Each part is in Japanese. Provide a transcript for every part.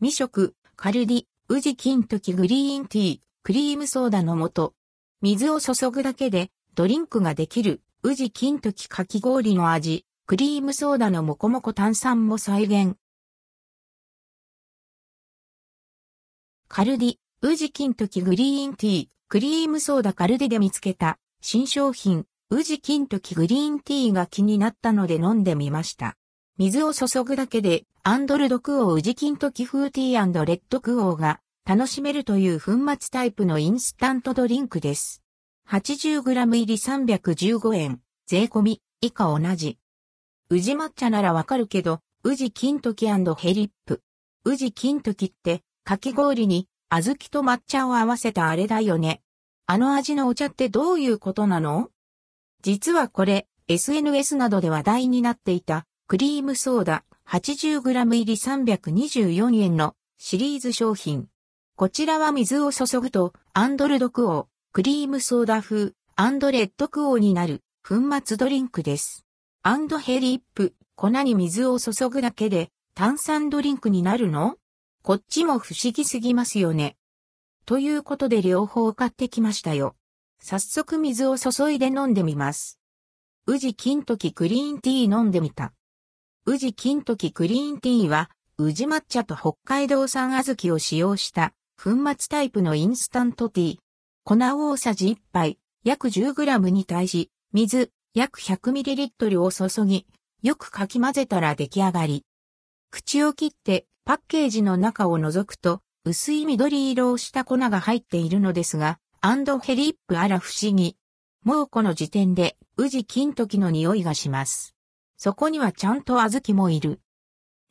未食、カルディ、宇治金時グリーンティー、クリームソーダの素。水を注ぐだけでドリンクができる宇治金時かき氷の味、クリームソーダのもこもこ炭酸も再現。カルディ、宇治金時グリーンティー、クリームソーダカルディで見つけた新商品、宇治金時グリーンティーが気になったので飲んでみました。水を注ぐだけで、 and ldquo 宇治金時風ティー rdquo が楽しめるという粉末タイプのインスタントドリンクです。80g 入り315円、税込み、以下同じ。宇治抹茶ならわかるけど、宇治金時 hellip。宇治金時って、かき氷に、小豆と抹茶を合わせたあれだよね。あの味のお茶ってどういうことなの？実はこれ、SNS などで話題になっていた、クリームソーダ 80g 入り324円のシリーズ商品。こちらは水を注ぐと、 and ldquo、クリームソーダ風、 and rdquo になる、粉末ドリンクです。 and hellip、粉に水を注ぐだけで、炭酸ドリンクになるの？こっちも不思議すぎますよね。ということで両方買ってきましたよ。早速水を注いで飲んでみます。宇治金時クリーンティー飲んでみた。宇治金時クリーンティーは、宇治抹茶と北海道産小豆を使用した粉末タイプのインスタントティー。粉大さじ1杯、約 10g に対し、水、約 100ml を注ぎ、よくかき混ぜたら出来上がり。口を切ってパッケージの中を覗くと、薄い緑色をした粉が入っているのですが、 and hellip あら不思議。もうこの時点で、宇治金時の匂いがします。そこにはちゃんと小豆もいる。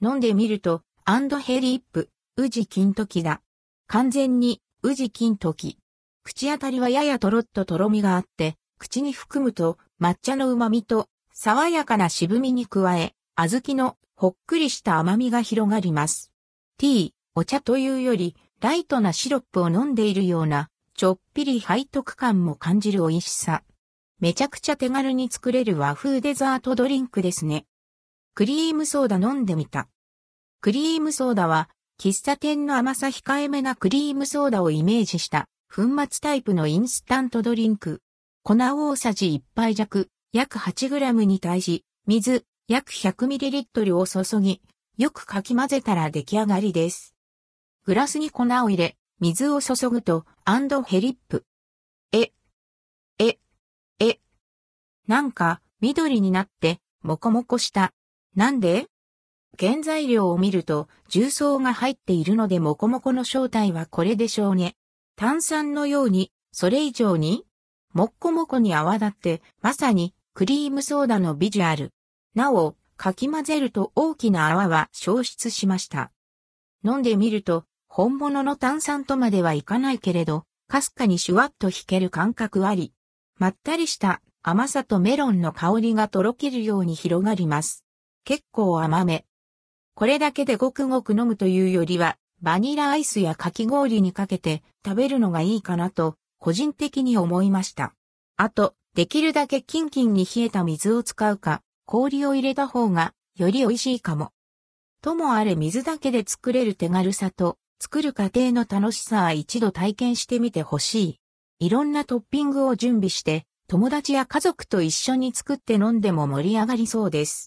飲んでみると、 and hellip、宇治金時だ。完全に、宇治金時。口当たりはややとろっととろみがあって、口に含むと抹茶の旨味と爽やかな渋みに加え、小豆のほっくりした甘みが広がります。ティー、お茶というより、ライトなシロップを飲んでいるような、ちょっぴり背徳感も感じる美味しさ。めちゃくちゃ手軽に作れる和風デザートドリンクですね。クリームソーダ飲んでみた。クリームソーダは、喫茶店の甘さ控えめなクリームソーダをイメージした粉末タイプのインスタントドリンク。粉大さじ1杯弱、約 8g に対し、水、約 100ml を注ぎ、よくかき混ぜたら出来上がりです。グラスに粉を入れ、水を注ぐと、 and hellip。え、え、え。なんか、緑になって、もこもこした。なんで？原材料を見ると、重曹が入っているのでもこもこの正体はこれでしょうね。炭酸のように、それ以上に、もっこもこに泡立って、まさに、クリームソーダのビジュアル。なお、かき混ぜると大きな泡は消失しました。飲んでみると、本物の炭酸とまではいかないけれど、かすかにシュワッと弾ける感覚あり、まったりした甘さとメロンの香りがとろけるように広がります。結構甘め。これだけでごくごく飲むというよりは、バニラアイスやかき氷にかけて食べるのがいいかなと、個人的に思いました。あと、できるだけキンキンに冷えた水を使うか、氷を入れた方が、より美味しいかも。ともあれ水だけで作れる手軽さと、作る過程の楽しさは一度体験してみてほしい。いろんなトッピングを準備して、友達や家族と一緒に作って飲んでも盛り上がりそうです。